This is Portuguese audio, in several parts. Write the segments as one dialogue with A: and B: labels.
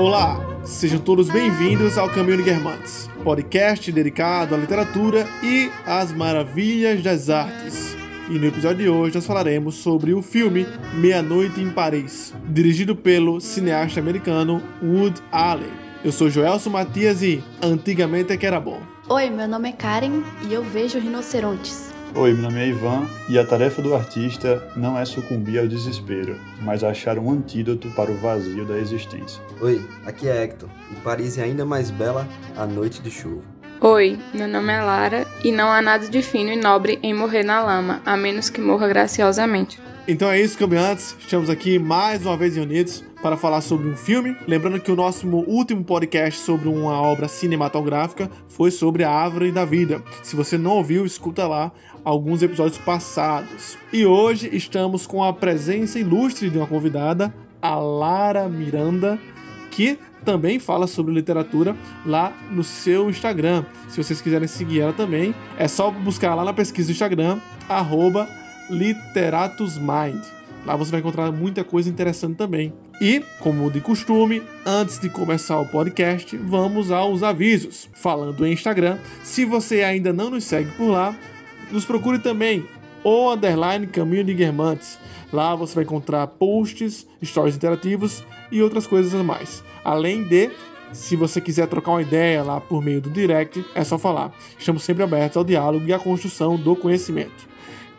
A: Olá, sejam todos bem-vindos ao Caminho de Guermantes, podcast dedicado à literatura e às maravilhas das artes. E no episódio de hoje nós falaremos sobre o filme Meia-Noite em Paris, dirigido pelo cineasta americano Wood Allen. Eu sou Joelson Matias e antigamente é que era bom.
B: Oi, meu nome é Karen e eu vejo rinocerontes.
C: Oi, meu nome é Ivan e a tarefa do artista não é sucumbir ao desespero, mas achar um antídoto para o vazio da existência.
D: Oi, aqui é Hector e Paris é ainda mais bela à noite de chuva.
E: Oi, meu nome é Lara e não há nada de fino e nobre em morrer na lama, a menos que morra graciosamente.
A: Então é isso, campeonatos. Estamos aqui mais uma vez reunidos para falar sobre um filme. Lembrando que o nosso último podcast sobre uma obra cinematográfica foi sobre a Árvore da Vida. Se você não ouviu, escuta lá alguns episódios passados. E hoje estamos com a presença ilustre de uma convidada, a Lara Miranda, que também fala sobre literatura lá no seu Instagram. Se vocês quiserem seguir ela também, é só buscar lá na pesquisa do Instagram, arroba literatusmind. Lá você vai encontrar muita coisa interessante também. E, como de costume, antes de começar o podcast, vamos aos avisos. Falando em Instagram, se você ainda não nos segue por lá, nos procure também o underline Caminho de Guermantes. Lá você vai encontrar posts, stories interativos e outras coisas a mais. Além de, se você quiser trocar uma ideia lá por meio do direct, é só falar. Estamos sempre abertos ao diálogo e à construção do conhecimento.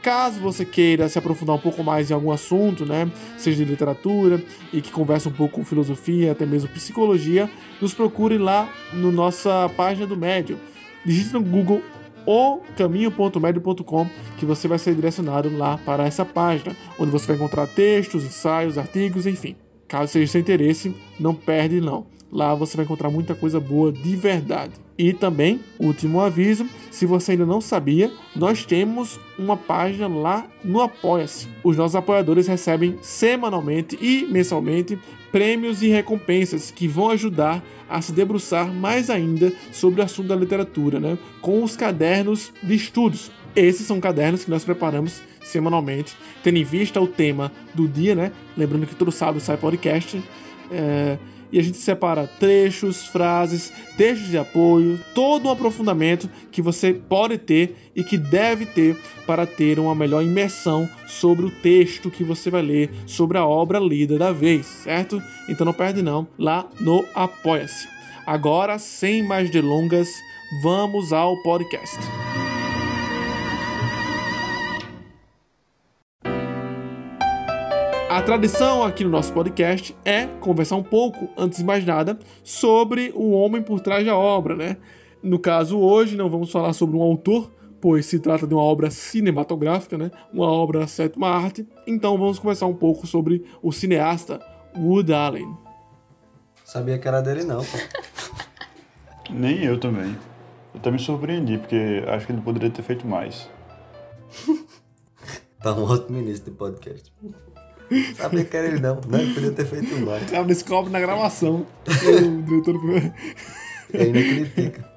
A: Caso você queira se aprofundar um pouco mais em algum assunto, né, seja de literatura e que converse um pouco com filosofia, até mesmo psicologia, nos procure lá no nossa página do Médio. Digite no Google o caminho.médio.com que você vai ser direcionado lá para essa página, onde você vai encontrar textos, ensaios, artigos, enfim. Caso seja seu interesse, não perde não. Lá você vai encontrar muita coisa boa de verdade. E também, último aviso, se você ainda não sabia, nós temos uma página lá no Apoia-se. Os nossos apoiadores recebem semanalmente e mensalmente prêmios e recompensas que vão ajudar a se debruçar mais ainda sobre o assunto da literatura, né? Com os cadernos de estudos. Esses são cadernos que nós preparamos semanalmente, tendo em vista o tema do dia, né? Lembrando que todo sábado sai podcast. É, e a gente separa trechos, frases, textos de apoio, todo um aprofundamento que você pode ter e que deve ter para ter uma melhor imersão sobre o texto que você vai ler, sobre a obra lida da vez, certo? Então não perde não, lá no Apoia-se. Agora, sem mais delongas, vamos ao podcast. A tradição aqui no nosso podcast é conversar um pouco, antes de mais nada, sobre o homem por trás da obra, né? No caso, hoje não vamos falar sobre um autor, pois se trata de uma obra cinematográfica, né? Uma obra sétima arte. Então vamos conversar um pouco sobre o cineasta Wood Allen.
D: Sabia que era dele não, pô.
C: Nem eu também. Eu até me surpreendi, porque acho que ele poderia ter feito mais.
D: tá um ótimo início de podcast. Sabia que era ele não, né? Podia ter feito mais.
A: Nesse copo na gravação. o diretor
D: E ainda critica.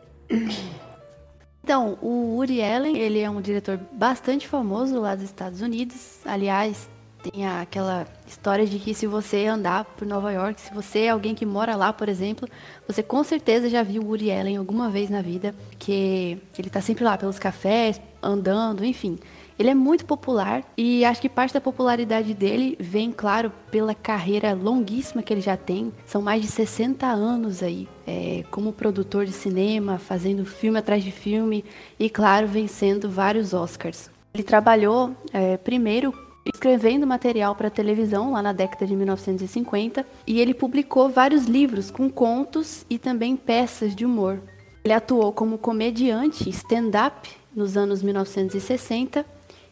B: Então, o Woody Allen, ele é um diretor bastante famoso lá dos Estados Unidos. Aliás, tem aquela história de que se você andar por Nova York, se você é alguém que mora lá, por exemplo, você com certeza já viu o Woody Allen alguma vez na vida, que ele tá sempre lá pelos cafés, andando, enfim. Ele é muito popular e acho que parte da popularidade dele vem, claro, pela carreira longuíssima que ele já tem. São mais de 60 anos aí é, como produtor de cinema, fazendo filme atrás de filme e, claro, vencendo vários Oscars. Ele trabalhou é, primeiro escrevendo material para televisão lá na década de 1950 e ele publicou vários livros com contos e também peças de humor. Ele atuou como comediante stand-up nos anos 1960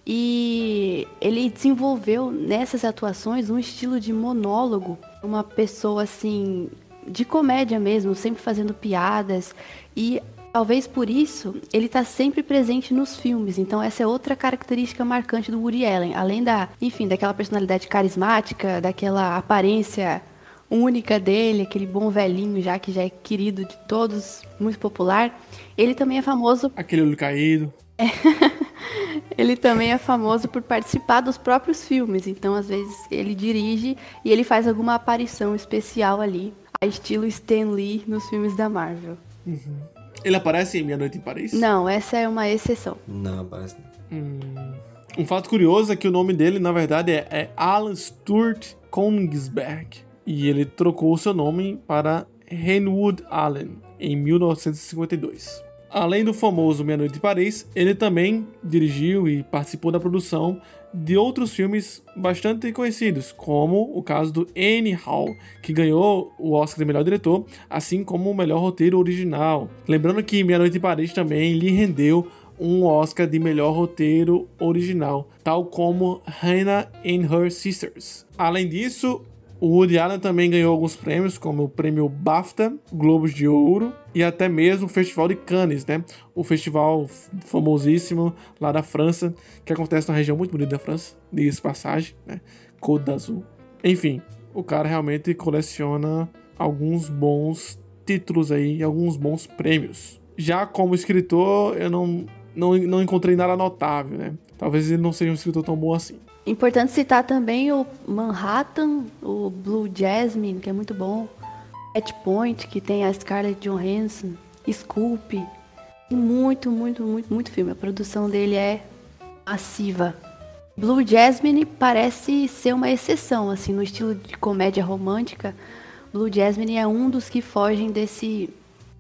B: e ele desenvolveu nessas atuações um estilo de monólogo, uma pessoa assim de comédia mesmo, sempre fazendo piadas e talvez por isso ele está sempre presente nos filmes. Então essa é outra característica marcante do Woody Allen, além da, enfim, daquela personalidade carismática, daquela aparência única dele, aquele bom velhinho já que já é querido de todos, muito popular. Ele também é famoso.
A: Aquele olho caído.
B: É. ele também é famoso por participar dos próprios filmes, então às vezes ele dirige e ele faz alguma aparição especial ali. a estilo Stan Lee nos filmes da Marvel.
A: Ele aparece em Meia Noite em Paris?
B: Não, essa é uma exceção.
D: Não, parece não.
A: Hum, Um fato curioso é que o nome dele, na verdade, é, é Alan Stuart Kongsberg. E ele trocou o seu nome para Henwood Allen em 1952. Além do famoso Meia Noite em Paris, ele também dirigiu e participou da produção de outros filmes bastante conhecidos, como o caso do Annie Hall, que ganhou o Oscar de melhor diretor, assim como o melhor roteiro original. Lembrando que Meia Noite em Paris também lhe rendeu um Oscar de melhor roteiro original, tal como Hannah and Her Sisters. Além disso, o Woody Allen também ganhou alguns prêmios, como o prêmio BAFTA, Globos de Ouro e até mesmo o Festival de Cannes, né? O festival famosíssimo lá da França, que acontece na região muito bonita da França, diz passagem, né? Côte d'Azur. Enfim, o cara realmente coleciona alguns bons títulos aí, alguns bons prêmios. Já como escritor, eu não, não, não encontrei nada notável, né? Talvez ele não seja um escritor tão bom assim.
B: Importante citar também o Manhattan, o Blue Jasmine, que é muito bom. At Point, que tem a Scarlett Johansson. Scoop. Muito, muito, muito, muito filme. A produção dele é massiva. Blue Jasmine parece ser uma exceção, assim, no estilo de comédia romântica. Blue Jasmine é um dos que fogem desse,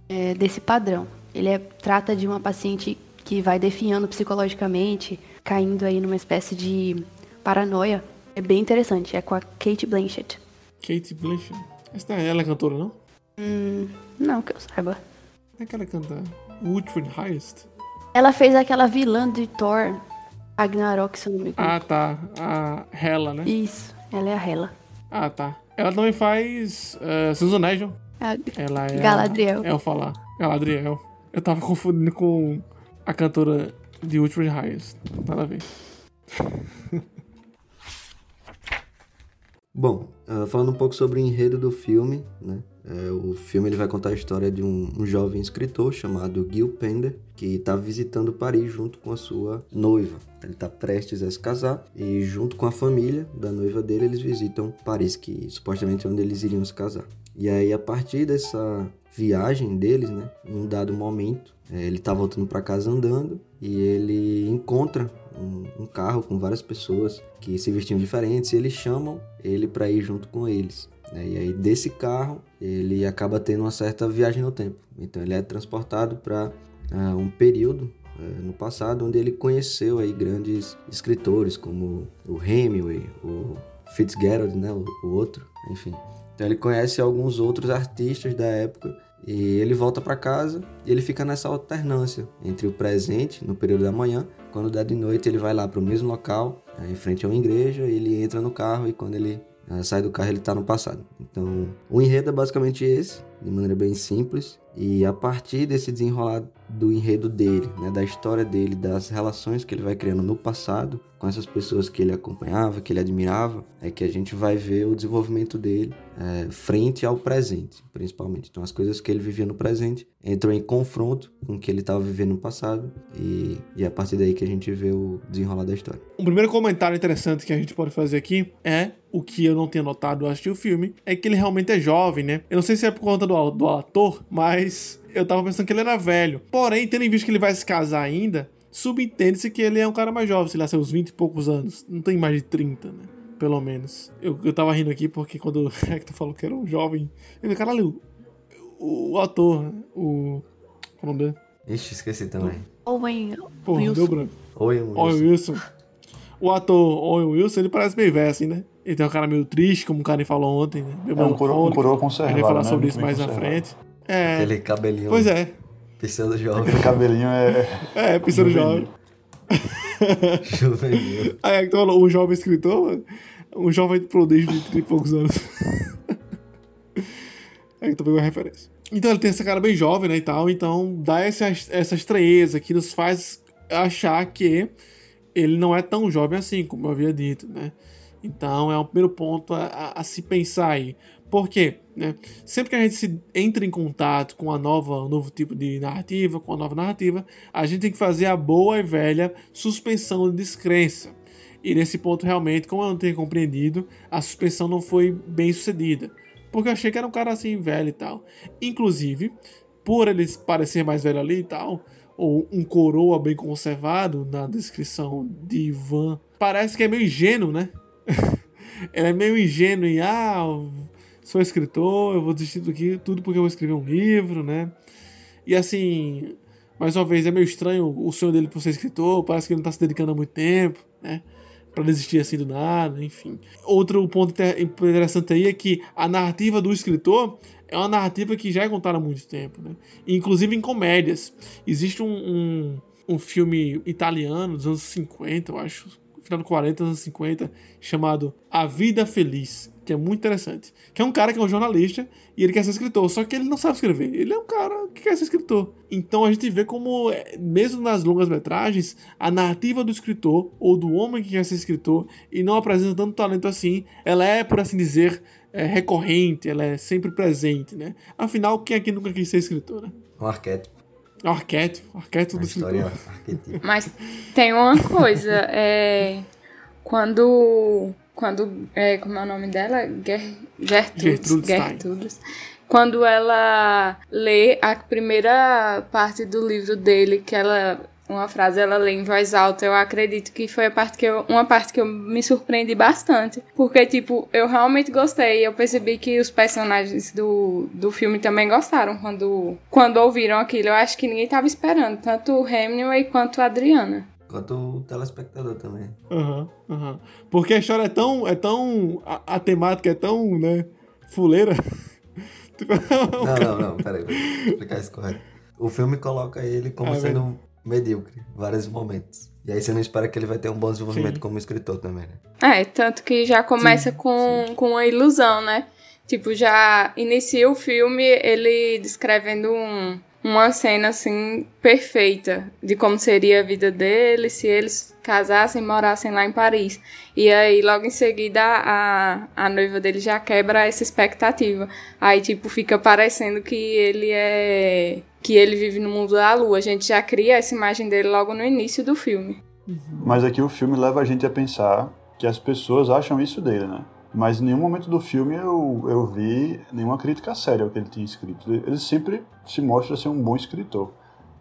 B: é, desse padrão. Ele é, trata de uma paciente que vai definhando psicologicamente, caindo aí numa espécie de paranoia. É bem interessante. É com a Kate Blanchett.
A: Kate Blanchett. Essa ela é cantora, não?
B: Hum, não que eu saiba.
A: É que ela canta Woodford Highest?
B: Ela fez aquela vilã de Thor, Ragnarok, se eu não me engano.
A: Ah, tá. A Hela, né?
B: Isso, ela é a Hela.
A: Ah, tá. Ela também faz uh, Susan Nigel.
B: A
A: Ela é
B: Galadriel.
A: A, é o falar. Galadriel. Eu tava confundindo com a cantora de Woodford Highest. Nada a ver.
D: Bom, ah, falando um pouco sobre o enredo do filme, né? É, o filme ele vai contar a história de um, um jovem escritor chamado Gil Pender, que está visitando Paris junto com a sua noiva. Ele está prestes a se casar e junto com a família da noiva dele eles visitam Paris, que supostamente é onde eles iriam se casar. E aí a partir dessa viagem deles, né, em um dado momento, é, ele está voltando para casa andando e ele encontra um, um carro com várias pessoas que se vestiam diferentes e eles chamam ele para ir junto com eles. né? E aí desse carro ele acaba tendo uma certa viagem no tempo. Então ele é transportado para um período eh, no passado onde ele conheceu aí grandes escritores como o Hemingway, o Fitzgerald, né, o, o outro, enfim. Então ele conhece alguns outros artistas da época e ele volta para casa e ele fica nessa alternância entre o presente, no período da manhã, quando dá de noite ele vai lá para o mesmo local, eh, em frente a uma igreja, ele entra no carro e quando ele eh, sai do carro ele está no passado. Então o enredo é basicamente esse, de maneira bem simples, e a partir desse desenrolar do enredo dele, né, da história dele, das relações que ele vai criando no passado com essas pessoas que ele acompanhava, que ele admirava, é que a gente vai ver o desenvolvimento dele é, frente ao presente, principalmente. Então, as coisas que ele vivia no presente entram em confronto com o que ele estava vivendo no passado e, e é a partir daí que a gente vê o desenrolar da história.
A: Um primeiro comentário interessante que a gente pode fazer aqui é o que eu não tinha notado ao assistir o filme, é que ele realmente é jovem, né? Eu não sei se é por conta do, do ator, mas eu tava pensando que ele era velho. Porém, tendo em vista que ele vai se casar ainda, subentende-se que ele é um cara mais jovem, sei lá, seus 20 e poucos anos. Não tem mais de 30, né? Pelo menos. Eu, eu tava rindo aqui porque quando o Hector falou que era um jovem, eu falei, caralho, o, o ator, né? o. Qual é o nome dele?
D: Ixi, esqueci também.
B: Owen
A: Porra,
B: Wilson.
A: deu branco.
D: Oi,
A: Owen Wilson. O ator Owen Wilson, ele parece meio velho, assim, né? Ele tem um cara meio triste, como o cara falou ontem, né? Meio
C: É um coroa, um coroa
A: A gente
C: conservado,
A: vai falar
C: né?
A: sobre
C: Muito
A: isso mais na
C: conservado.
A: frente. É.
D: Aquele cabelinho
A: Pois é.
D: pisando jovem,
C: Aquele cabelinho é...
A: É, pensando
C: Juvenil.
A: jovem.
D: juvenil.
A: Aí é falou, um jovem escritor, mano. Um jovem prodígio de 30 e poucos anos. Aí que tu pegou a referência. Então ele tem essa cara bem jovem, né, e tal. Então dá essa, essa estranheza que nos faz achar que ele não é tão jovem assim, como eu havia dito, né. Então é um primeiro ponto a, a- a se pensar aí. Por quê? Né? Sempre que a gente se entra em contato com a nova, um novo tipo de narrativa, com a nova narrativa, a gente tem que fazer a boa e velha suspensão de descrença. E nesse ponto, realmente, como eu não tenho compreendido, a suspensão não foi bem sucedida. porque eu achei que era um cara assim, velho e tal. Inclusive, por ele parecer mais velho ali e tal, ou um coroa bem conservado na descrição de Ivan, parece que é meio ingênuo, né? ele é meio ingênuo em, ah, sou escritor, eu vou desistir aqui tudo porque eu vou escrever um livro, né? E assim, mais uma vez, é meio estranho o sonho dele por ser escritor, parece que ele não tá se dedicando há muito tempo, né? Pra desistir assim do nada, enfim. Outro ponto interessante aí é que a narrativa do escritor é uma narrativa que já é contada há muito tempo, né? Inclusive em comédias. Existe um, um, um filme italiano dos anos 50, eu acho, final dos 40, anos 50, chamado A Vida Feliz, que é muito interessante. Que é um cara que é um jornalista e ele quer ser escritor, só que ele não sabe escrever. Ele é um cara que quer ser escritor. Então a gente vê como, é, mesmo nas longas metragens, a narrativa do escritor ou do homem que quer ser escritor e não apresenta tanto talento assim, ela é, por assim dizer, é recorrente, ela é sempre presente, né? Afinal, quem aqui nunca quis ser escritor, né?
D: Um arquétipo.
A: Arquétipo, arquétipo do escritor.
E: Mas tem uma coisa, é... Quando quando. É, como é o nome dela? Ger, Gertrudes. Gertrudes. Quando ela lê a primeira parte do livro dele, que ela. Uma frase ela lê em voz alta, eu acredito que foi a parte que eu, uma parte que eu me surpreendi bastante. Porque, tipo, eu realmente gostei. Eu percebi que os personagens do, do filme também gostaram quando, quando ouviram aquilo. Eu acho que ninguém estava esperando, tanto o Hemingway quanto a Adriana
D: quanto o telespectador também.
A: Aham, uhum, aham. Uhum. Porque a história é tão. É tão a, a temática é tão, né? Fuleira.
D: Não, não, não, peraí, vou explicar isso correto. O filme coloca ele como ah, sendo. Medíocre, vários momentos. E aí você não espera que ele vai ter um bom desenvolvimento Sim. como escritor também, né?
E: É, tanto que já começa sim, com, sim. com uma ilusão, né? Tipo, já inicia o filme ele descrevendo um, uma cena assim perfeita de como seria a vida dele se eles casassem e morassem lá em Paris. E aí logo em seguida a, a noiva dele já quebra essa expectativa. Aí tipo fica parecendo que ele é que ele vive no mundo da lua. A gente já cria essa imagem dele logo no início do filme.
C: Mas aqui o filme leva a gente a pensar que as pessoas acham isso dele, né? Mas em nenhum momento do filme eu, eu vi nenhuma crítica séria ao que ele tinha escrito. Ele sempre se mostra ser um bom escritor.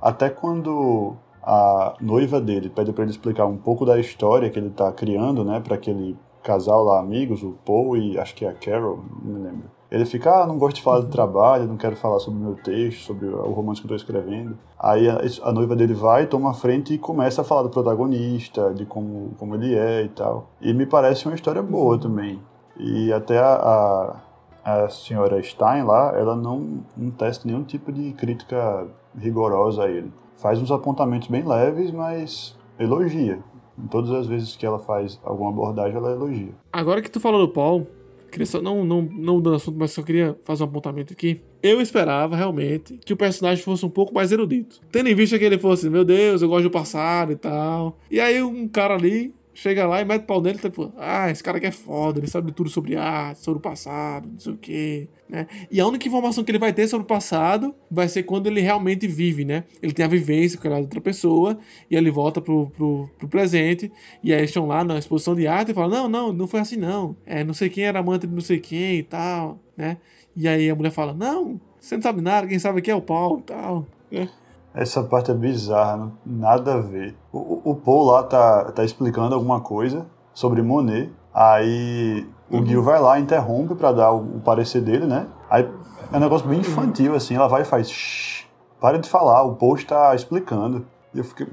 C: Até quando a noiva dele pede para ele explicar um pouco da história que ele está criando, né, para aquele casal lá, amigos, o Paul e acho que é a Carol, não me lembro. Ele fica, ah, não gosto de falar do trabalho, não quero falar sobre o meu texto, sobre o romance que eu estou escrevendo. Aí a, a, noiva dele vai, toma a frente e começa a falar do protagonista, de como, como ele é e tal. E me parece uma história boa também. E até a, a, a senhora Stein lá, ela não, não testa nenhum tipo de crítica rigorosa a ele. Faz uns apontamentos bem leves, mas elogia. Em todas as vezes que ela faz alguma abordagem, ela elogia.
A: Agora que tu falou do Paul, queria só, não, não, não dando assunto, mas só queria fazer um apontamento aqui. Eu esperava realmente que o personagem fosse um pouco mais erudito. Tendo em vista que ele fosse, meu Deus, eu gosto do passado e tal. E aí um cara ali chega lá e mete pau nele, tipo, ah, esse cara aqui é foda, ele sabe tudo sobre arte, sobre o passado, não sei o quê, né? E a única informação que ele vai ter sobre o passado vai ser quando ele realmente vive, né? Ele tem a vivência com aquela outra pessoa e ele volta pro, pro, pro presente e aí eles estão lá na exposição de arte e falam, não, não, não foi assim não, é, não sei quem era amante de não sei quem e tal, né? E aí a mulher fala, não, você não sabe nada, quem sabe aqui é o pau e tal, né?
C: Essa parte é bizarra, nada a ver. O, o Paul lá tá, tá explicando alguma coisa sobre Monet. Aí o uhum. Gil vai lá, interrompe para dar o, o, parecer dele, né? Aí é um negócio bem infantil, assim. Ela vai e faz. Shh, para de falar, o Paul está explicando. E eu fiquei.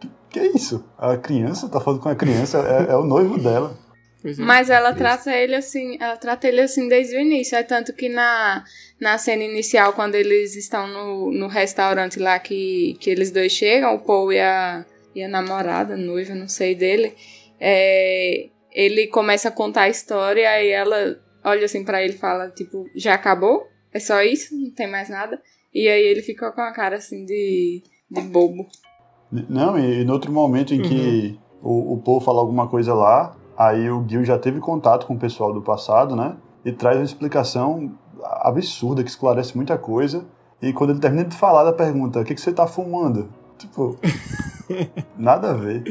C: Que, que é isso? A criança tá falando com a criança, é, é o noivo dela.
E: É. Mas ela Isso. trata ele assim, ela trata ele assim desde o início. É tanto que na, na cena inicial, quando eles estão no, no restaurante lá que, que eles dois chegam, o Paul e a, e a namorada, noiva, não sei dele, é, ele começa a contar a história e ela olha assim para ele e fala, tipo, já acabou? É só isso? Não tem mais nada? E aí ele fica com a cara assim de, de bobo.
C: Não, e no outro momento em uhum. que o, o Paul fala alguma coisa lá, Aí o Gil já teve contato com o pessoal do passado, né? E traz uma explicação absurda que esclarece muita coisa. E quando ele termina de falar da pergunta, o que, que você tá fumando? Tipo, nada a ver.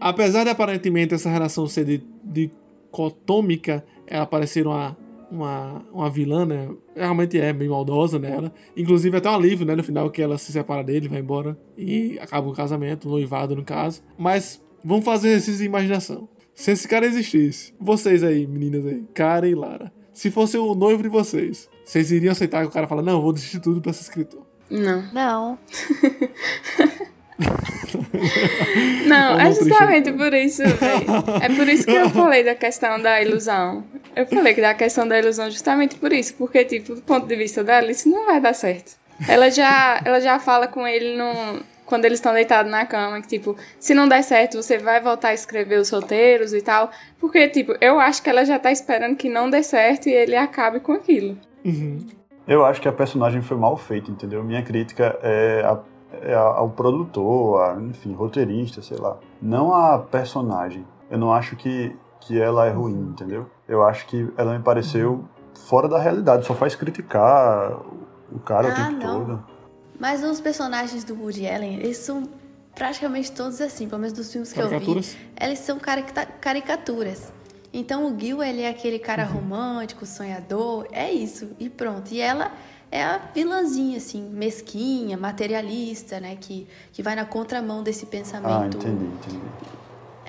A: Apesar de aparentemente essa relação ser de, de cotômica, ela parecer uma uma, uma vilã, né? Realmente é bem maldosa nela. Inclusive até um alívio, né? No final que ela se separa dele, vai embora e acaba o casamento, o noivado no caso. Mas vamos fazer exercício de imaginação. Se esse cara existisse, vocês aí, meninas aí, Cara e Lara, se fosse o noivo de vocês, vocês iriam aceitar que o cara fala, não, vou desistir tudo pra ser escritor?
E: Não.
B: Não.
E: Não, é justamente por isso, véio. É por isso que eu falei da questão da ilusão. Eu falei que da questão da ilusão justamente por isso, porque, tipo, do ponto de vista dela, isso não vai dar certo. Ela já, ela já fala com ele no, quando eles estão deitados na cama, que, tipo, se não der certo, você vai voltar a escrever os roteiros e tal. Porque, tipo, eu acho que ela já tá esperando que não dê certo e ele acabe com aquilo.
A: Uhum.
C: Eu acho que a personagem foi mal feita, entendeu? Minha crítica é, a, é ao produtor, a, enfim, roteirista, sei lá. Não a personagem. Eu não acho que, que ela é ruim, entendeu? Eu acho que ela me pareceu fora da realidade, só faz criticar o cara ah, o tempo não. todo.
B: Mas os personagens do Woody Allen, eles são praticamente todos assim, pelo menos dos filmes que eu vi. Eles são caricaturas. Então o Gil, ele é aquele cara uhum. romântico, sonhador, é isso, e pronto. E ela é a vilãzinha, assim, mesquinha, materialista, né? Que, que vai na contramão desse pensamento
C: ah, entendi, entendi.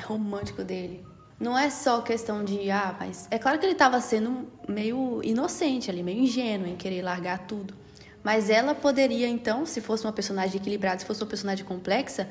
B: romântico dele. Não é só questão de, ah, mas. É claro que ele estava sendo meio inocente ali, meio ingênuo em querer largar tudo. Mas ela poderia, então, se fosse uma personagem equilibrada, se fosse uma personagem complexa,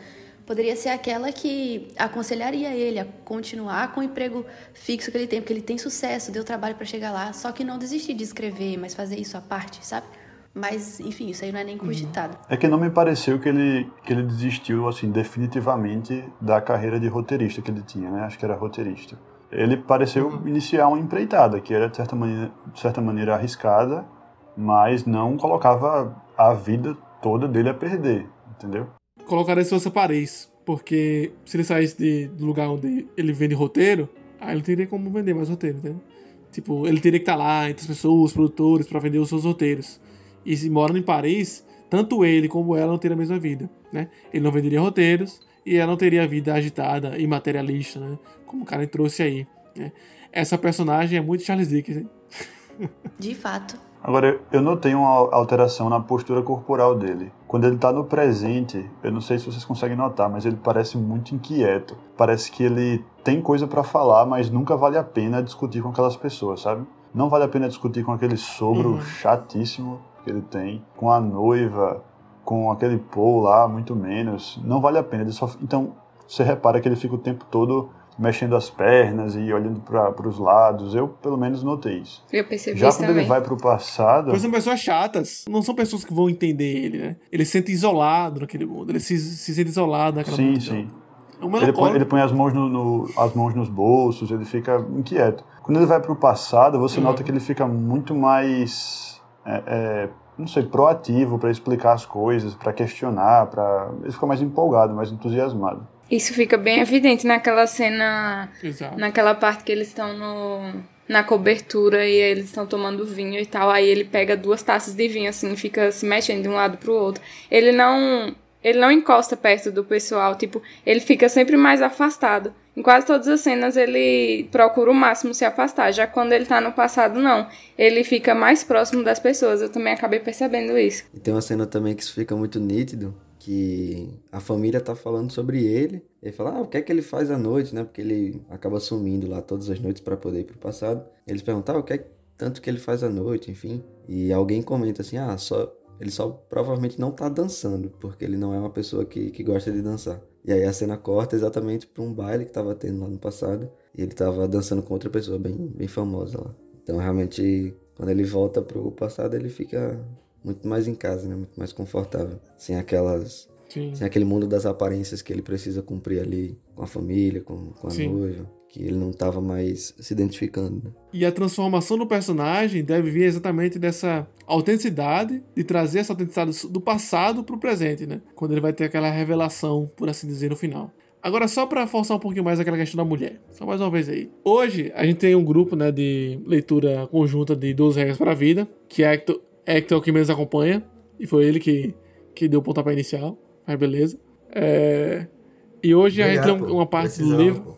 B: poderia ser aquela que aconselharia ele a continuar com o emprego fixo que ele tem, porque ele tem sucesso, deu trabalho para chegar lá, só que não desistir de escrever, mas fazer isso à parte, sabe? Mas, enfim, isso aí não é nem cogitado.
C: É que não me pareceu que ele, que ele desistiu, assim, definitivamente da carreira de roteirista que ele tinha, né? Acho que era roteirista. Ele pareceu uhum. iniciar uma empreitada, que era, de certa, maneira, de certa maneira, arriscada, mas não colocava a vida toda dele a perder, entendeu?
A: colocaria se fosse Paris. Porque se ele saísse de, do lugar onde ele vende roteiro, aí ele teria como vender mais roteiro, entendeu? Tipo, ele teria que estar tá lá entre as pessoas, os produtores, para vender os seus roteiros. E se morando em Paris, tanto ele como ela não teriam a mesma vida, né? Ele não venderia roteiros e ela não teria a vida agitada e materialista, né? Como o cara trouxe aí. Né? Essa personagem é muito Charles Dickens, hein?
B: De fato.
C: Agora, eu notei uma alteração na postura corporal dele. Quando ele está no presente, eu não sei se vocês conseguem notar, mas ele parece muito inquieto. Parece que ele tem coisa para falar, mas nunca vale a pena discutir com aquelas pessoas, sabe? Não vale a pena discutir com aquele sogro uhum. chatíssimo que ele tem, com a noiva, com aquele Paul lá, muito menos. Não vale a pena. Só... Então, você repara que ele fica o tempo todo mexendo as pernas e olhando para os lados. Eu, pelo menos, notei isso.
E: Eu percebi
C: Já
E: isso
C: quando
E: também.
C: ele vai para o passado.
A: Pois são pessoas chatas. Não são pessoas que vão entender ele, né? Ele se sente isolado naquele mundo. Ele se, se sente isolado naquela
C: Sim,
A: multidão.
C: sim. É ele, põe, ele põe as mãos, no, no, as mãos nos bolsos, ele fica inquieto. Quando ele vai para o passado, você uhum. nota que ele fica muito mais. É, é, não sei, proativo para explicar as coisas, para questionar, para ele fica mais empolgado, mais entusiasmado.
E: Isso fica bem evidente naquela cena.
A: Exato.
E: Naquela parte que eles estão no, na cobertura e eles estão tomando vinho e tal. Aí ele pega duas taças de vinho, assim, fica se mexendo de um lado pro outro. Ele não. Ele não encosta perto do pessoal, tipo, ele fica sempre mais afastado. Em quase todas as cenas ele procura o máximo se afastar. Já quando ele tá no passado, não. Ele fica mais próximo das pessoas. Eu também acabei percebendo isso.
D: E tem uma cena também que isso fica muito nítido, que a família tá falando sobre ele. Ele fala, ah, o que é que ele faz à noite, né? Porque ele acaba sumindo lá todas as noites para poder ir pro passado. Eles perguntam, ah, o que é tanto que ele faz à noite, enfim. E alguém comenta assim, ah, só ele só provavelmente não tá dançando, porque ele não é uma pessoa que, que gosta de dançar. E aí a cena corta exatamente para um baile que tava tendo lá no passado, e ele tava dançando com outra pessoa bem, bem famosa lá. Então realmente, quando ele volta pro passado, ele fica muito mais em casa, né? Muito mais confortável. Sem aquelas. Sim. Sem aquele mundo das aparências que ele precisa cumprir ali com a família, com, com a Sim. noiva. Que ele não estava mais se identificando. Né?
A: E a transformação do personagem deve vir exatamente dessa autenticidade, de trazer essa autenticidade do passado para o presente, né? Quando ele vai ter aquela revelação, por assim dizer, no final. Agora, só para forçar um pouquinho mais aquela questão da mulher. Só mais uma vez aí. Hoje, a gente tem um grupo né, de leitura conjunta de 12 regras para a vida, que é Hector é o que menos acompanha. E foi ele que, que deu o pontapé inicial. Mas beleza. É... E hoje Obrigado, a gente lê uma parte do livro.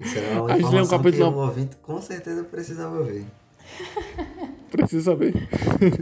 D: Isso uma a gente lê um capítulo. Que um ouvinte com certeza precisava ver.
A: Preciso saber.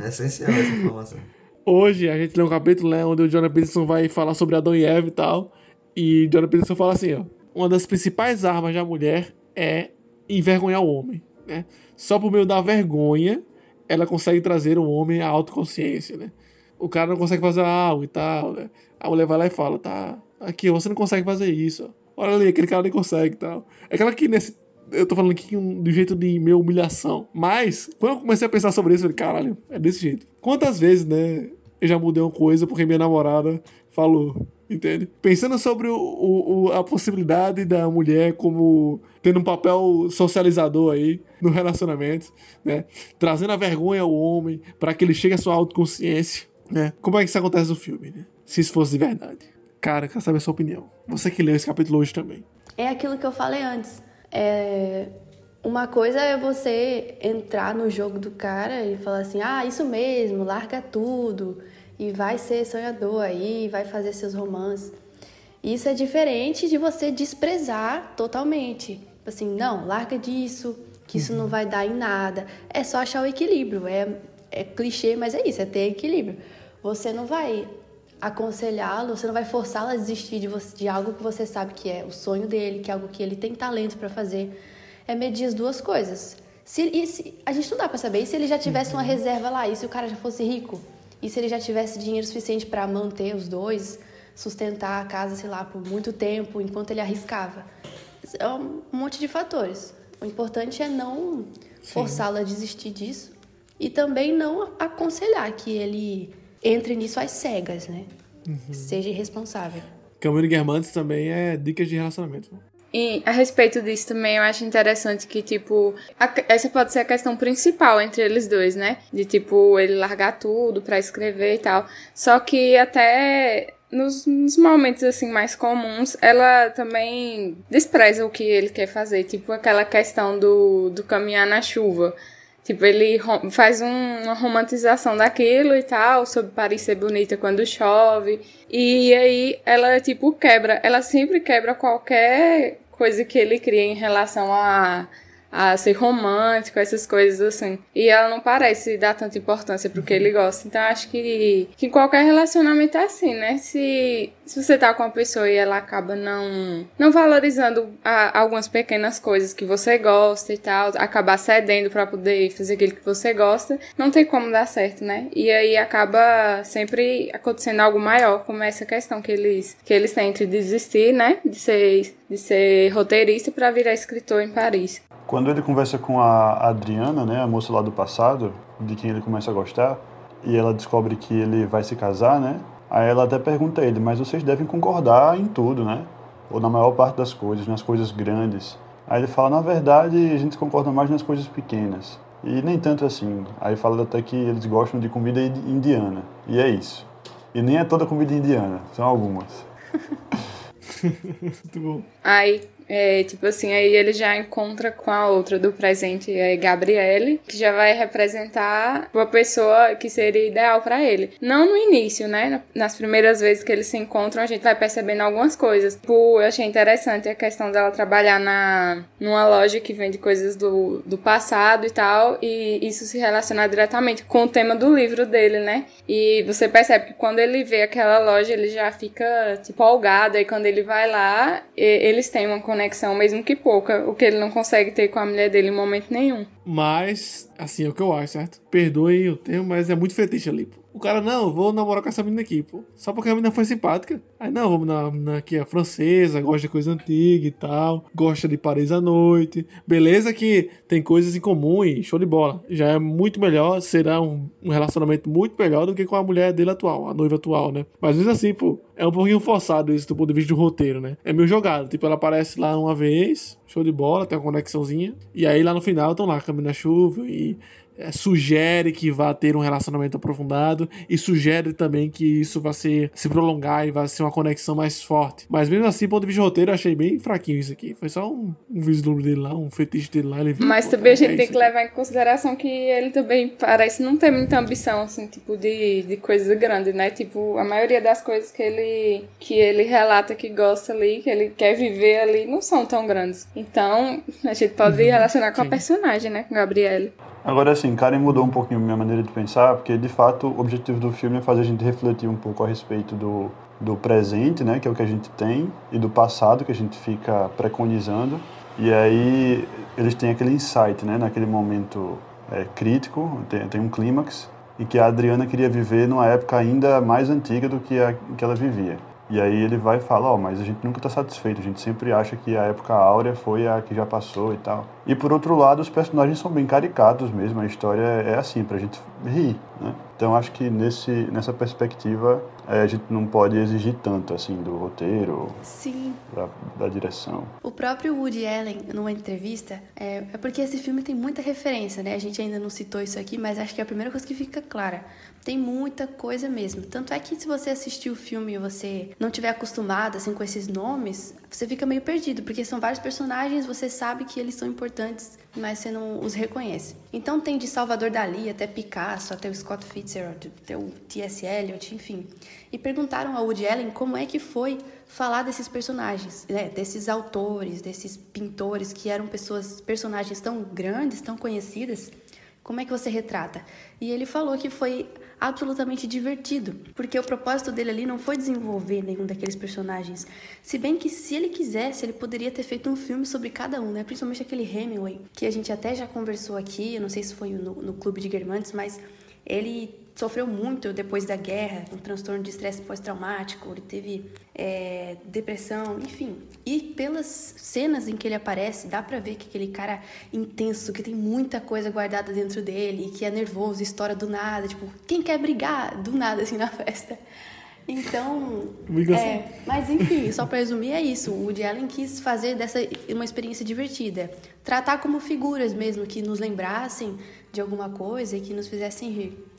D: É essencial essa informação.
A: Hoje a gente lê um capítulo né, onde o Jonathan Peterson vai falar sobre Adão e Eva e tal. E Jonathan Peterson fala assim, ó. Uma das principais armas da mulher é envergonhar o homem, né? Só por meio da vergonha ela consegue trazer o homem à autoconsciência, né? O cara não consegue fazer algo e tal, né? A mulher vai lá e fala, tá, aqui, você não consegue fazer isso. Olha ali, aquele cara nem consegue e tal. É aquela que nesse eu tô falando aqui do jeito de meio humilhação. Mas, quando eu comecei a pensar sobre isso, eu falei, caralho, é desse jeito. Quantas vezes, né, eu já mudei uma coisa porque minha namorada falou, entende? Pensando sobre o, o, a possibilidade da mulher como tendo um papel socializador aí no relacionamento, né? Trazendo a vergonha ao homem para que ele chegue à sua autoconsciência, né? Como é que isso acontece no filme, né? Se isso fosse de verdade. Cara, quero saber a sua opinião. Você que leu esse capítulo hoje também.
B: É aquilo que eu falei antes. É... Uma coisa é você entrar no jogo do cara e falar assim: ah, isso mesmo, larga tudo e vai ser sonhador aí, vai fazer seus romances. Isso é diferente de você desprezar totalmente. Tipo assim, não, larga disso, que isso não uhum. vai dar em nada. É só achar o equilíbrio. É, é clichê, mas é isso, é ter equilíbrio. Você não vai aconselhá-lo, você não vai forçá-lo a desistir de, você, de algo que você sabe que é o sonho dele, que é algo que ele tem talento para fazer. É medir as duas coisas. Se, se, a gente não dá para saber. E se ele já tivesse uma uhum. reserva lá? E se o cara já fosse rico? E se ele já tivesse dinheiro suficiente para manter os dois, sustentar a casa, sei lá, por muito tempo, enquanto ele arriscava? É um monte de fatores. O importante é não forçá-lo a desistir disso e também não aconselhar que ele entre nisso às cegas, né? Uhum. Seja irresponsável.
A: Camilo Guermantes também é dicas de relacionamento.
E: E a respeito disso também, eu acho interessante que, tipo, a, essa pode ser a questão principal entre eles dois, né? De, tipo, ele largar tudo para escrever e tal. Só que até nos, nos, momentos assim mais comuns, ela também despreza o que ele quer fazer, tipo aquela questão do, do caminhar na chuva. Tipo, ele faz um, uma romantização daquilo e tal, sobre Paris ser bonita quando chove. E aí ela, tipo, quebra. Ela sempre quebra qualquer coisa que ele cria em relação a a ser romântico, essas coisas assim. E ela não parece dar tanta importância pro que ele gosta. Então acho que, que qualquer relacionamento é assim, né? Se, se você tá com uma pessoa e ela acaba não, não valorizando a, algumas pequenas coisas que você gosta e tal, acabar cedendo para poder fazer aquilo que você gosta, não tem como dar certo, né? E aí acaba sempre acontecendo algo maior, como essa questão que eles, que eles têm entre desistir, né? De ser, de ser roteirista para virar escritor em Paris.
C: Quando ele conversa com a Adriana, né, a moça lá do passado, de quem ele começa a gostar, e ela descobre que ele vai se casar, né? Aí ela até pergunta a ele, mas vocês devem concordar em tudo, né? Ou na maior parte das coisas, nas coisas grandes. Aí ele fala, na verdade, a gente concorda mais nas coisas pequenas. E nem tanto assim. Aí fala até que eles gostam de comida indiana. E é isso. E nem é toda comida indiana, são algumas.
A: Muito bom.
E: Aí é, tipo assim, aí ele já encontra com a outra do presente, é Gabriele, que já vai representar uma pessoa que seria ideal para ele. Não no início, né? Nas primeiras vezes que eles se encontram, a gente vai percebendo algumas coisas. Tipo, eu achei interessante a questão dela trabalhar na, numa loja que vende coisas do, do passado e tal, e isso se relacionar diretamente com o tema do livro dele, né? E você percebe que quando ele vê aquela loja, ele já fica, tipo, empolgado, e quando ele vai lá, eles têm uma conexão, mesmo que pouca, o que ele não consegue ter com a mulher dele em momento nenhum.
A: Mas, assim, é o que eu acho, certo? Perdoe o termo, mas é muito fetiche ali, pô. O cara, não, vou namorar com essa menina aqui, pô. Só porque a menina foi simpática. Aí, não, vamos na menina aqui, a francesa, gosta de coisa antiga e tal. Gosta de Paris à noite. Beleza que tem coisas em comum e show de bola. Já é muito melhor, será um, um relacionamento muito melhor do que com a mulher dele atual, a noiva atual, né? Mas mesmo assim, pô, é um pouquinho forçado isso do ponto de vista do roteiro, né? É meio jogado. Tipo, ela aparece lá uma vez, show de bola, tem uma conexãozinha. E aí lá no final estão lá, caminhando na chuva e é, sugere que vá ter um relacionamento aprofundado e sugere também que isso vai ser, se prolongar e vai ser uma conexão mais forte. Mas mesmo assim, ponto de vista roteiro, eu achei bem fraquinho isso aqui. Foi só um, um vislumbre dele lá, um fetiche dele lá.
E: Viu, Mas também a gente é tem que levar em consideração que ele também parece não ter muita ambição, assim, tipo, de, de coisas grandes, né? Tipo, a maioria das coisas que ele, que ele relata que gosta ali, que ele quer viver ali, não são tão grandes. Então, a gente pode uhum, relacionar com sim. a personagem, né? Com a Gabriele.
C: Agora, assim, Karen mudou um pouquinho minha maneira de pensar, porque, de fato, o objetivo do filme é fazer a gente refletir um pouco a respeito do, do presente, né, que é o que a gente tem, e do passado, que a gente fica preconizando. E aí eles têm aquele insight, né, naquele momento é, crítico, tem, tem um clímax, e que a Adriana queria viver numa época ainda mais antiga do que a que ela vivia. E aí ele vai falar, ó, oh, mas a gente nunca está satisfeito, a gente sempre acha que a época áurea foi a que já passou e tal. E por outro lado, os personagens são bem caricatos mesmo, a história é assim, pra gente rir, né? Então acho que nesse, nessa perspectiva é, a gente não pode exigir tanto assim do roteiro,
B: Sim.
C: Da, da direção.
B: O próprio Woody Allen, numa entrevista, é, é porque esse filme tem muita referência, né? A gente ainda não citou isso aqui, mas acho que é a primeira coisa que fica clara. Tem muita coisa mesmo. Tanto é que se você assistir o filme e você não tiver acostumado assim com esses nomes, você fica meio perdido, porque são vários personagens, você sabe que eles são importantes, mas você não os reconhece. Então tem de Salvador Dali até Picasso, até o Scott Fitzgerald, até o T.S. Eliot, enfim. E perguntaram ao Woody Allen como é que foi falar desses personagens, né? desses autores, desses pintores que eram pessoas, personagens tão grandes, tão conhecidas. Como é que você retrata? E ele falou que foi absolutamente divertido, porque o propósito dele ali não foi desenvolver nenhum daqueles personagens. Se bem que se ele quisesse, ele poderia ter feito um filme sobre cada um, né? Principalmente aquele Hemingway, que a gente até já conversou aqui, eu não sei se foi no, no Clube de Guermantes, mas ele sofreu muito depois da guerra, um transtorno de estresse pós-traumático, ele teve é, depressão, enfim. E pelas cenas em que ele aparece, dá pra ver que aquele cara intenso, que tem muita coisa guardada dentro dele, que é nervoso, estoura do nada, tipo, quem quer brigar do nada assim na festa? Então, é, mas enfim, só para resumir é isso. O Woody Allen quis fazer dessa uma experiência divertida, tratar como figuras mesmo que nos lembrassem de alguma coisa e que nos fizessem rir.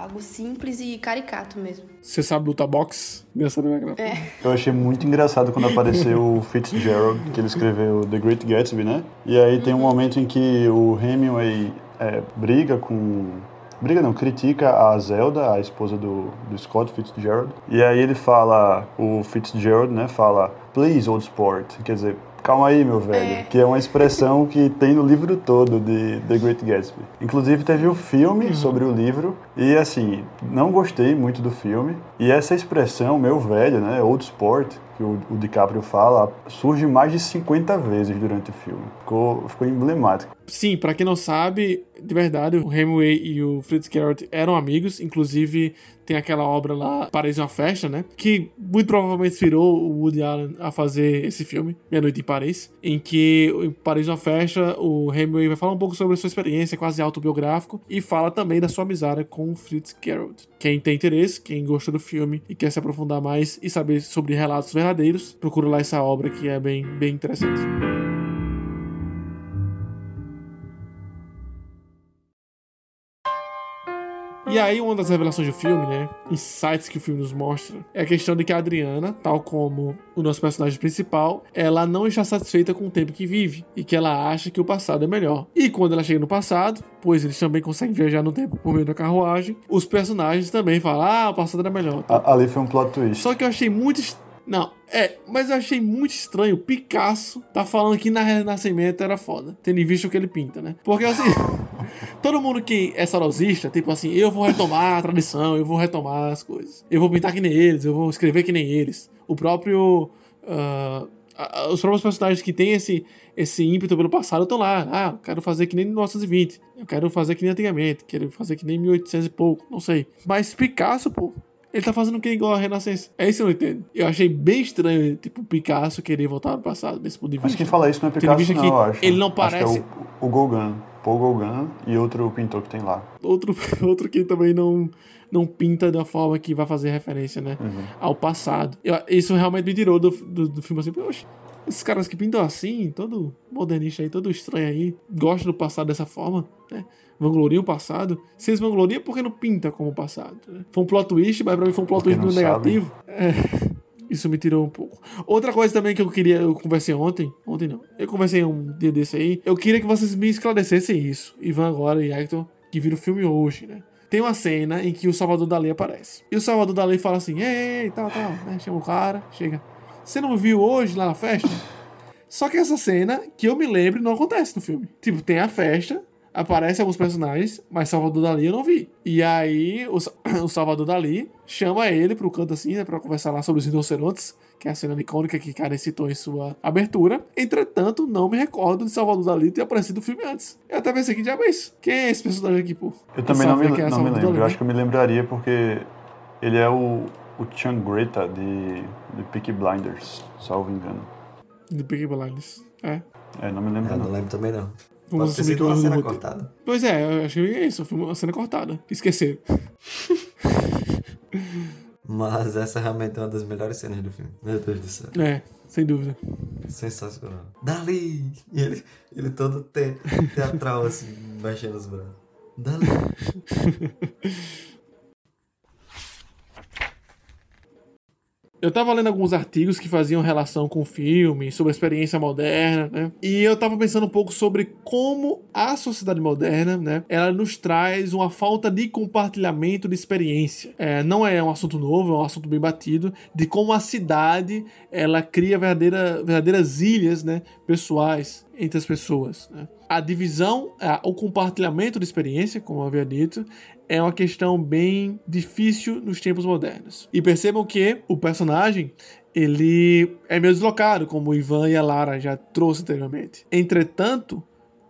B: Algo simples e caricato mesmo.
A: Você sabe lutar boxe? Engraçado?
B: É.
C: Eu achei muito engraçado quando apareceu o Fitzgerald, que ele escreveu The Great Gatsby, né? E aí tem um momento em que o Hemingway é, briga com briga não, critica a Zelda, a esposa do, do Scott Fitzgerald. E aí ele fala, o Fitzgerald, né, fala, please old sport, quer dizer, Calma aí, meu velho. É. Que é uma expressão que tem no livro todo de The Great Gatsby. Inclusive, teve o um filme uhum. sobre o livro. E, assim, não gostei muito do filme. E essa expressão, meu velho, né? Old Sport, que o, o DiCaprio fala, surge mais de 50 vezes durante o filme. Ficou, ficou emblemático.
A: Sim, para quem não sabe, de verdade, o Hemingway e o Fritz Gerald eram amigos. Inclusive, tem aquela obra lá, Paris uma Festa, né? Que muito provavelmente inspirou o Woody Allen a fazer esse filme, Meia Noite em Paris, em que em Paris uma Festa, o Hemingway vai falar um pouco sobre a sua experiência, quase autobiográfico, e fala também da sua amizade com o Fritz Gerald. Quem tem interesse, quem gostou do filme e quer se aprofundar mais e saber sobre relatos verdadeiros, procura lá essa obra que é bem, bem interessante. E aí, uma das revelações do filme, né? Insights que o filme nos mostra, é a questão de que a Adriana, tal como o nosso personagem principal, ela não está satisfeita com o tempo que vive e que ela acha que o passado é melhor. E quando ela chega no passado, pois eles também conseguem viajar no tempo por meio da carruagem, os personagens também falam: ah, o passado era melhor.
C: Ali foi um plot twist.
A: Só que eu achei muito não, é, mas eu achei muito estranho. Picasso tá falando que na Renascimento era foda, tendo visto o que ele pinta, né? Porque assim, todo mundo que é saudosista, tipo assim, eu vou retomar a tradição, eu vou retomar as coisas. Eu vou pintar que nem eles, eu vou escrever que nem eles. O próprio. Uh, os próprios personagens que têm esse, esse ímpeto pelo passado estão lá. Ah, eu quero fazer que nem 1920. Eu quero fazer que nem antigamente. Quero fazer que nem 1800 e pouco. Não sei. Mas Picasso, pô, ele tá fazendo o que igual a Renascença? É isso que eu não entendo. Eu achei bem estranho, tipo, Picasso querer voltar ao passado, desse ponto de vista.
C: Mas quem fala isso não é Picasso, não, eu acho.
A: Ele não parece...
C: É o, o Gauguin. Paul Gauguin e outro pintor que tem lá.
A: Outro, outro que também não, não pinta da forma que vai fazer referência, né? Uhum. Ao passado. Eu, isso realmente me tirou do, do, do filme assim, poxa, esses caras que pintam assim, todo modernista aí, todo estranho aí, gostam do passado dessa forma, né? vangloriam o passado. Se eles vangloriam, por que não pinta como o passado? Né? Foi um plot twist, mas pra mim foi um plot twist no negativo. É, isso me tirou um pouco. Outra coisa também que eu queria, eu conversei ontem, ontem não, eu conversei um dia desse aí, eu queria que vocês me esclarecessem isso, Ivan agora e Hector, que viram o filme hoje, né? Tem uma cena em que o Salvador Dali aparece. E o Salvador Dali fala assim: ei, tal, tal, né? Chama o cara, chega. Você não viu hoje lá na festa? Só que essa cena, que eu me lembro, não acontece no filme. Tipo, tem a festa, aparecem alguns personagens, mas Salvador Dali eu não vi. E aí o, o Salvador Dali chama ele pro canto assim, né, pra conversar lá sobre os rinocerontes, que é a cena icônica que Karen citou em sua abertura. Entretanto, não me recordo de Salvador Dali ter aparecido no filme antes. Eu até pensei que diabo é isso? Quem é esse personagem aqui, pô?
C: Eu também não me, é não me lembro. Dali, eu acho que eu me lembraria porque ele é o, o Changreta de, de Peaky Blinders, salvo engano.
A: De Peaky Blinders, é.
C: É, não me lembro. Eu
D: não, não lembro também não.
A: Pode ter sido uma cena cortada. Pois é, eu achei que é isso, foi uma cena cortada. Esqueceram.
D: Mas essa realmente é uma das melhores cenas do filme. Meu Deus do céu.
A: É, sem dúvida.
D: Sensacional. Dali! E ele, ele todo te, teatral, assim, baixando os braços. Dali!
A: Eu tava lendo alguns artigos que faziam relação com o filme, sobre a experiência moderna, né? E eu tava pensando um pouco sobre como a sociedade moderna, né? Ela nos traz uma falta de compartilhamento de experiência. É, não é um assunto novo, é um assunto bem batido, de como a cidade, ela cria verdadeira, verdadeiras ilhas, né? Pessoais entre as pessoas, né? A divisão, o compartilhamento de experiência, como eu havia dito, é uma questão bem difícil nos tempos modernos. E percebam que o personagem ele é meio deslocado, como o Ivan e a Lara já trouxe anteriormente. Entretanto,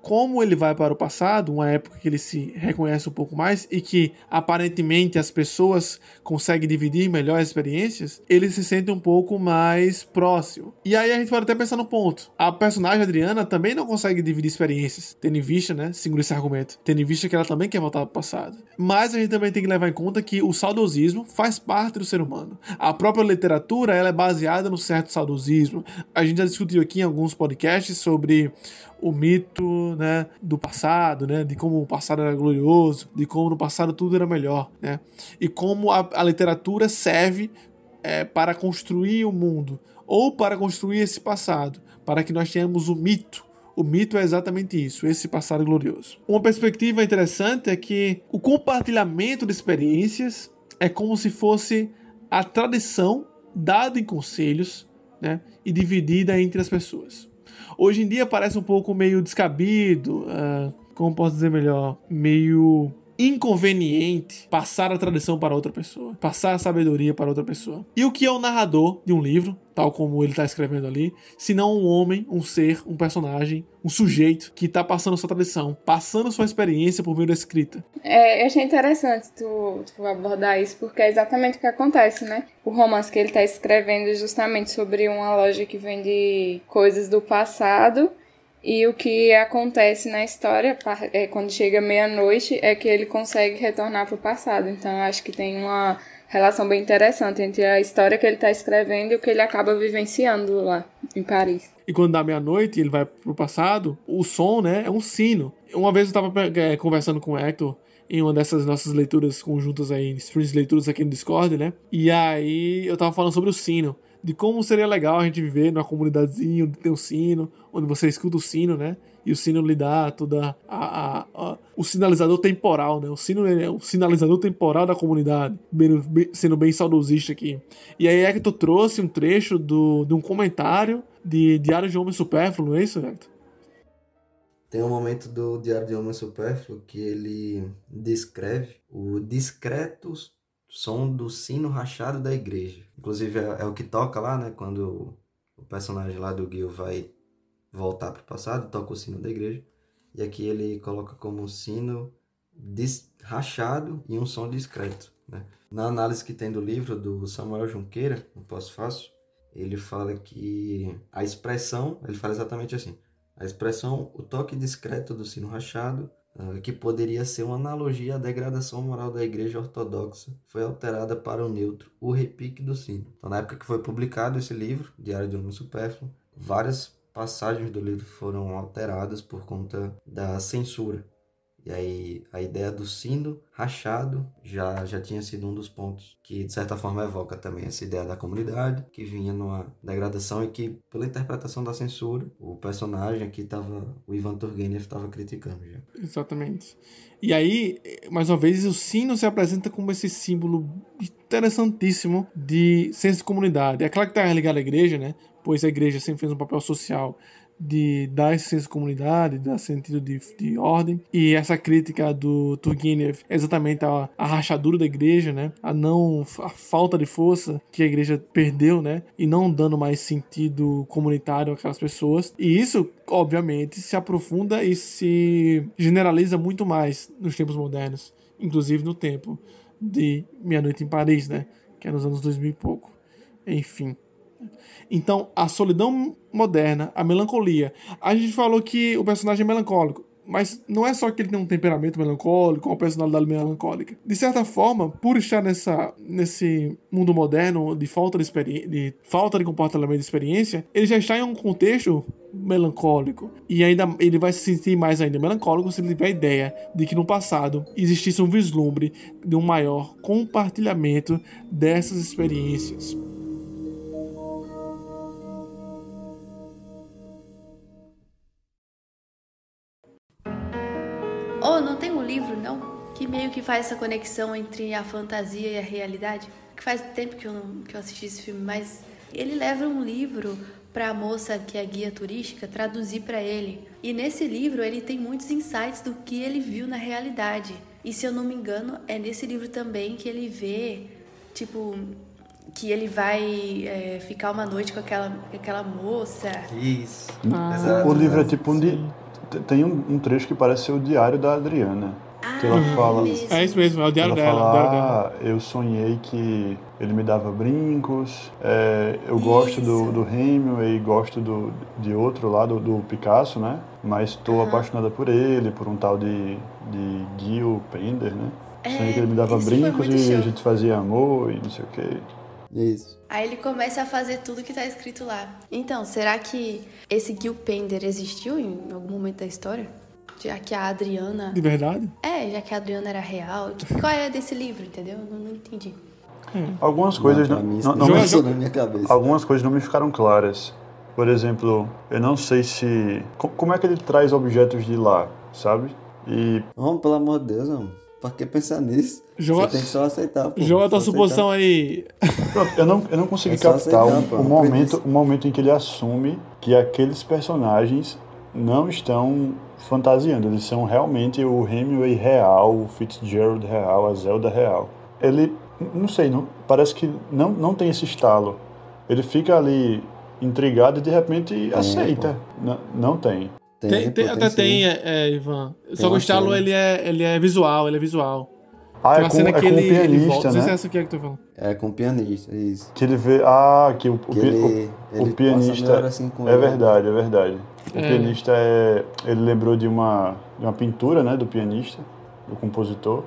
A: como ele vai para o passado, uma época que ele se reconhece um pouco mais e que aparentemente as pessoas conseguem dividir melhor as experiências, ele se sente um pouco mais próximo. E aí a gente pode até pensar no ponto. A personagem Adriana também não consegue dividir experiências, tendo em vista, né, segundo esse argumento, tendo em vista que ela também quer voltar para o passado. Mas a gente também tem que levar em conta que o saudosismo faz parte do ser humano. A própria literatura ela é baseada no certo saudosismo. A gente já discutiu aqui em alguns podcasts sobre o mito né, do passado, né, de como o passado era glorioso, de como no passado tudo era melhor, né, e como a, a literatura serve é, para construir o mundo ou para construir esse passado, para que nós tenhamos o mito. O mito é exatamente isso, esse passado glorioso. Uma perspectiva interessante é que o compartilhamento de experiências é como se fosse a tradição dada em conselhos né, e dividida entre as pessoas. Hoje em dia parece um pouco meio descabido, uh, como posso dizer melhor, meio inconveniente passar a tradição para outra pessoa, passar a sabedoria para outra pessoa. E o que é o narrador de um livro, tal como ele está escrevendo ali, se não um homem, um ser, um personagem, um sujeito que está passando sua tradição, passando sua experiência por meio da escrita.
E: É, eu achei interessante tu, tu abordar isso, porque é exatamente o que acontece, né? O romance que ele está escrevendo é justamente sobre uma loja que vende coisas do passado e o que acontece na história, é, quando chega meia-noite, é que ele consegue retornar para o passado. Então, acho que tem uma relação bem interessante entre a história que ele está escrevendo e o que ele acaba vivenciando lá em Paris.
A: E quando dá meia-noite ele vai pro passado, o som, né, é um sino. Uma vez eu estava é, conversando com o Hector em uma dessas nossas leituras conjuntas aí, sprints leituras aqui no Discord, né? E aí eu tava falando sobre o sino de como seria legal a gente viver numa comunidadezinha onde tem um sino, onde você escuta o sino, né? E o sino lhe dá toda a, a, a o sinalizador temporal, né? O sino é o sinalizador temporal da comunidade, bem, bem, sendo bem saudosista aqui. E aí Hector trouxe um trecho do, de um comentário de Diário de Homem Supérfluo, não é isso, Hector?
D: Tem um momento do Diário de Homem Supérfluo que ele descreve o discreto som do sino rachado da igreja. Inclusive é, é o que toca lá, né? Quando o personagem lá do Gil vai voltar para o passado, toca o sino da igreja. E aqui ele coloca como um sino rachado e um som discreto. Né? Na análise que tem do livro do Samuel Junqueira, o Pós-Fácil, ele fala que a expressão, ele fala exatamente assim, a expressão, o toque discreto do sino rachado que poderia ser uma analogia à degradação moral da Igreja Ortodoxa, foi alterada para o neutro, o repique do sino. Então, na época que foi publicado esse livro, Diário de um Supérfluo, várias passagens do livro foram alteradas por conta da censura. E aí a ideia do sino rachado já, já tinha sido um dos pontos que de certa forma evoca também essa ideia da comunidade que vinha numa degradação e que pela interpretação da censura o personagem aqui estava o Ivan Turgenev estava criticando já.
A: Exatamente. E aí, mais uma vez, o sino se apresenta como esse símbolo interessantíssimo de senso de comunidade. É claro que está ligado à igreja, né? Pois a igreja sempre fez um papel social de dar senso de comunidade, dar sentido de, de ordem. E essa crítica do Turgenev é exatamente a, a rachadura da igreja, né? A não a falta de força que a igreja perdeu, né? E não dando mais sentido comunitário àquelas pessoas. E isso, obviamente, se aprofunda e se generaliza muito mais nos tempos modernos, inclusive no tempo de Meia Noite em Paris, né? Que é nos anos 2000 e pouco. Enfim. Então, a solidão moderna, a melancolia. A gente falou que o personagem é melancólico, mas não é só que ele tem um temperamento melancólico, uma personalidade melancólica. De certa forma, por estar nessa, nesse mundo moderno de falta de, de falta de comportamento de experiência, ele já está em um contexto melancólico. E ainda ele vai se sentir mais ainda melancólico se ele tiver a ideia de que no passado existisse um vislumbre de um maior compartilhamento dessas experiências.
B: Que faz essa conexão entre a fantasia e a realidade? Que faz tempo que eu, não, que eu assisti esse filme, mas ele leva um livro para a moça que é guia turística traduzir para ele. E nesse livro ele tem muitos insights do que ele viu na realidade. E se eu não me engano, é nesse livro também que ele vê, tipo, que ele vai é, ficar uma noite com aquela, aquela moça.
D: Isso.
C: Ah, o livro é tipo um, de, tem um, um, trecho que parece ser o diário da Adriana.
B: Ah,
C: que ela fala,
A: é isso mesmo, é o diário
C: ela
A: dela.
C: Fala,
A: diário dela.
C: ah, eu sonhei que ele me dava brincos, é, eu gosto do, do Hemingway, gosto do, de outro lá, do, do Picasso, né? Mas estou
B: Aham.
C: apaixonada por ele, por um tal de, de Gil Pender, né?
B: É,
C: Sonhei que ele me dava
B: isso
C: brincos e
B: show.
C: a gente fazia amor e não sei o quê.
D: Isso.
B: Aí ele começa a fazer tudo que tá escrito lá. Então, será que esse Gil Pender existiu em algum momento da história? Já que a Adriana.
A: De verdade?
B: É, já que a Adriana era real. Qual é desse livro, entendeu? Não, não entendi.
C: Algumas coisas
D: não,
C: não, não, não
D: na minha cabeça.
C: algumas coisas não me ficaram claras. Por exemplo, eu não sei se. co- Como é que ele traz objetos de lá, sabe? E
D: Homem, pelo amor de Deus, homem. Pra que pensar nisso?
A: Joga-
D: Você tem que só aceitar, pô.
A: Joga a tua suposição aí.
C: Pronto, eu não, eu não consegui
D: É
C: captar
D: aceitar,
C: o,
D: pô,
C: o momento, o momento em que ele assume que aqueles personagens não estão fantasiando, eles são realmente o Hemingway real, o Fitzgerald real, a Zelda real. Ele, não sei, não, parece que não, não tem esse estalo. Ele fica ali intrigado e de repente aceita. N- não tem.
D: Tem,
A: Tem, tem- até tem, é, é, Ivan. Só que o estalo ele é, ele é visual, ele é visual.
C: Ah,
A: Tem
C: é
A: uma
C: com,
A: cena
C: é
A: que
C: com o
A: ele, ele volta.
C: pianista,
A: Não sei se é
C: né?
A: essa aqui que eu tô falando.
D: É com o pianista, isso.
C: Que ele vê. Ah, que o, o,
D: Que
C: pi-
D: ele,
C: o-
D: ele
C: o pianista.
D: assim com
C: É
D: ele.
C: verdade, é verdade. O
A: É.
C: pianista é. Ele lembrou de uma, de uma pintura, né? Do pianista, do compositor.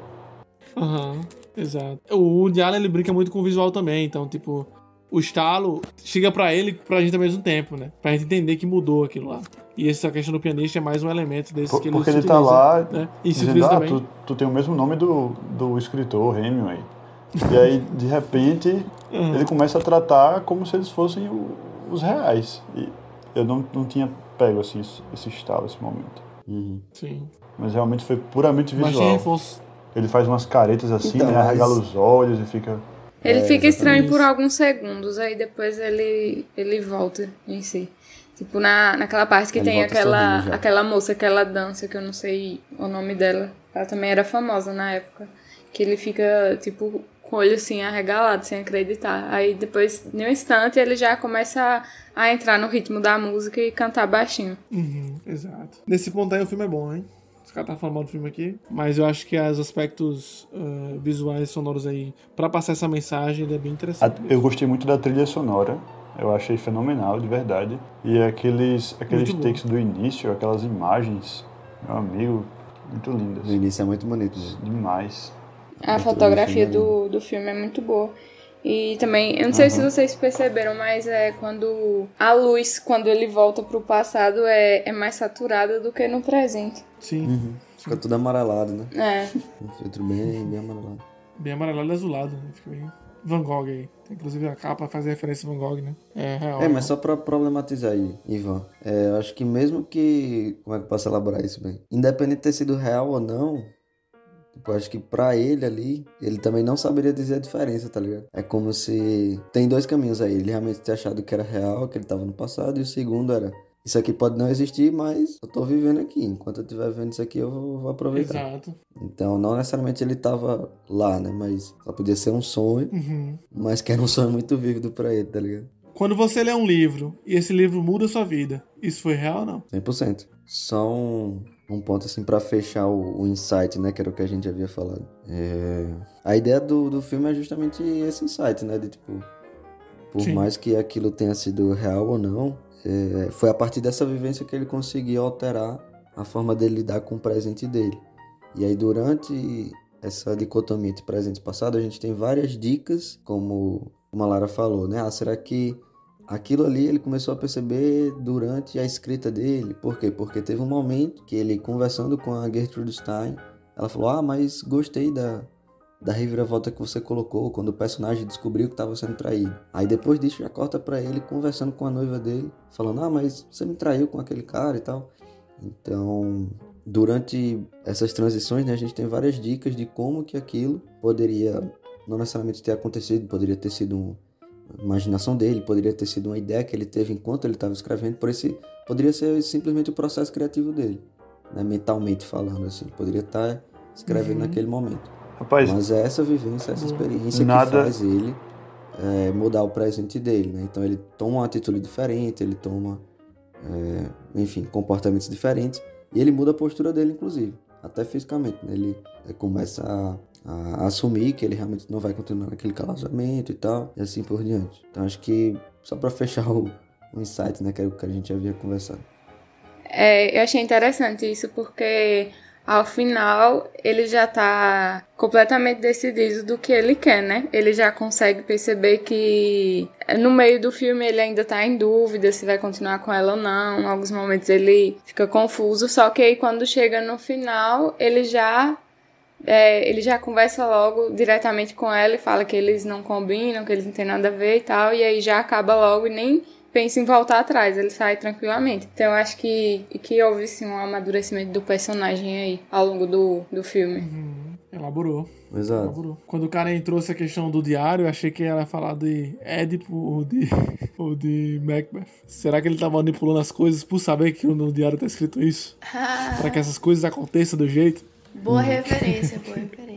A: Aham, exato. O Woody Allen ele brinca muito com o visual também, então, tipo, o estalo chega pra ele e pra gente ao mesmo tempo, né? Pra gente entender que mudou aquilo lá. E essa questão do pianista é mais um elemento desse
C: Por-
A: que ele
C: porque ele tá
A: utiliza,
C: lá
A: né? E se utiliza
C: ah,
A: também.
C: tu, tu tem o mesmo nome do, do escritor, Hemingway. E aí, de repente,
A: Uhum.
C: ele começa a tratar como se eles fossem o- os reais. E eu não, não tinha pego assim, esse, esse estalo, esse momento.
D: Uhum.
A: Sim.
C: Mas realmente foi puramente visual.
A: reforço.
C: Ele faz umas caretas assim,
D: Então,
C: né?
D: mas-
C: Arregala os olhos e fica.
E: Ele
D: É,
E: fica estranho por alguns segundos, aí depois ele, ele volta em si. Tipo, na, naquela parte que
D: Ele
E: tem aquela, aquela moça, aquela dança, que eu não sei o nome dela. Ela também era famosa na época. Que ele fica, tipo, com o olho assim, arregalado, sem acreditar. Aí depois, em um instante, ele já começa a, a entrar no ritmo da música e cantar baixinho.
A: Uhum, exato. Nesse ponto aí o filme é bom, hein? Os caras tá falando mal do filme aqui. Mas eu acho que os aspectos ah, visuais e sonoros aí, pra passar essa mensagem, ele é bem
C: A-
A: interessante.
C: Eu gostei muito da trilha sonora. Eu achei fenomenal, de verdade. E aqueles, aqueles takes do início, aquelas imagens, meu amigo, muito lindas.
D: No início é muito bonito.
C: Demais.
E: A fotografia do, do filme é muito boa. E também, eu não sei se
C: Aham.
E: vocês perceberam, mas é quando a luz, quando ele volta pro passado, é, é mais saturada do que no presente.
A: Sim.
D: Uhum. Fica tudo amarelado, né?
E: É.
D: Um filtro bem, bem amarelado.
A: Bem amarelado e azulado, né? Fica bem Van Gogh aí. Inclusive a capa faz referência a Van Gogh, né? É real.
D: É, mas só pra problematizar aí, Ivan. É, eu acho que mesmo que. Como é que eu posso elaborar isso bem? Independente de ter sido real ou não, tipo, eu acho que pra ele ali, ele também não saberia dizer a diferença, tá ligado? É como se. Tem dois caminhos aí. Ele realmente ter achado que era real, que ele tava no passado, e o segundo era. isso aqui pode não existir, mas eu tô vivendo aqui. Enquanto eu estiver vendo isso aqui, eu vou, vou aproveitar.
A: Exato.
D: Então, não necessariamente ele tava lá, né? Mas só podia ser um sonho,
A: Uhum.
D: mas que era um sonho muito vívido pra ele, tá ligado?
A: Quando você lê um livro e esse livro muda a sua vida, isso foi real ou não?
D: 100%. Só um, ponto assim pra fechar o, o insight, né? Que era o que a gente havia falado. É, A ideia do, do filme é justamente esse insight, né? De tipo, por
A: Sim.
D: mais que aquilo tenha sido real ou não, é, foi a partir dessa vivência que ele conseguiu alterar a forma dele lidar com o presente dele. E aí, durante essa dicotomia entre presente e passado, a gente tem várias dicas, como como a Lara falou, né? Ah, será que aquilo ali ele começou a perceber durante a escrita dele? Por quê? Porque teve um momento que ele, conversando com a Gertrude Stein, ela falou: Ah, mas gostei da, da reviravolta que você colocou quando o personagem descobriu que estava sendo traído. Aí depois disso já corta pra ele conversando com a noiva dele, falando: Ah, mas você me traiu com aquele cara e tal. Então, durante essas transições, né, a gente tem várias dicas de como que aquilo poderia não necessariamente ter acontecido, poderia ter sido um- imaginação dele, poderia ter sido uma ideia que ele teve enquanto ele estava escrevendo, por esse poderia ser simplesmente o processo criativo dele, né, mentalmente falando assim, poderia estar escrevendo
A: Uhum.
D: naquele momento.
C: Rapaz,
D: Mas é essa vivência, essa experiência
C: Nada-
D: que faz ele é, mudar o presente dele, né? Então ele toma uma atitude diferente, ele toma, é, enfim, comportamentos diferentes e ele muda a postura dele, inclusive, até fisicamente. Né? Ele é, começa a, a assumir que ele realmente não vai continuar naquele casamento e tal, e assim por diante. Então acho que só para fechar o, o insight, né, que o que a gente havia conversado.
E: É, eu achei interessante isso porque ao final ele já tá completamente decidido do que ele quer, né? Ele já consegue perceber que no meio do filme ele ainda tá em dúvida se vai continuar com ela ou não. Em alguns momentos ele fica confuso, só que aí quando chega no final ele já é, ele já conversa logo diretamente com ela e fala que eles não combinam, que eles não têm nada a ver e tal, e aí já acaba logo e nem pensa em voltar atrás, ele sai tranquilamente. Então eu acho que, que houve sim um amadurecimento do personagem aí ao longo do, do filme.
A: Uhum. Elaborou.
D: Exato.
A: Elaborou. Quando o cara entrou essa questão do diário, eu achei que ela ia falar de Édipo ou de, ou de Macbeth. Será que ele tá manipulando as coisas por saber que no diário tá escrito isso? Para que essas coisas aconteçam do jeito?
B: Boa referência, boa referência.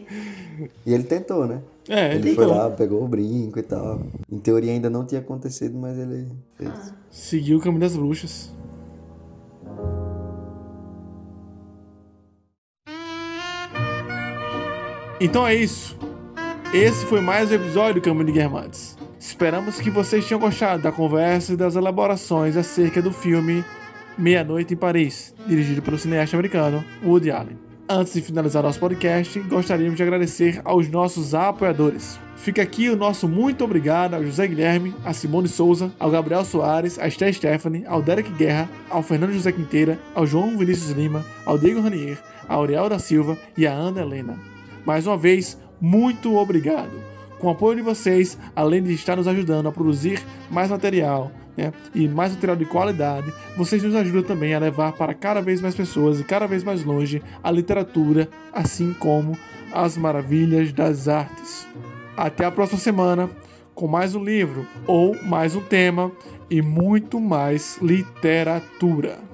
D: E ele tentou, né?
A: É,
D: Ele
A: ele
D: foi lá, pegou o brinco e tal. Em teoria ainda não tinha acontecido, mas ele fez.
A: Seguiu o caminho das bruxas. Então é isso. Esse foi mais um episódio do Caminho de Guermantes. Esperamos que vocês tenham gostado da conversa e das elaborações acerca do filme Meia-Noite em Paris, dirigido pelo cineasta americano Woody Allen. Antes de finalizar nosso podcast, gostaríamos de agradecer aos nossos apoiadores. Fica aqui o nosso muito obrigado ao José Guilherme, a Simone Souza, ao Gabriel Soares, a Esté Stephanie, ao Derek Guerra, ao Fernando José Quinteira, ao João Vinícius Lima, ao Diego Ranier, a Auriel da Silva e a Ana Helena. Mais uma vez, muito obrigado. Com o apoio de vocês, além de estar nos ajudando a produzir mais material né, e mais material de qualidade, vocês nos ajudam também a levar para cada vez mais pessoas e cada vez mais longe a literatura, assim como as maravilhas das artes. Até a próxima semana com mais um livro ou mais um tema e muito mais literatura.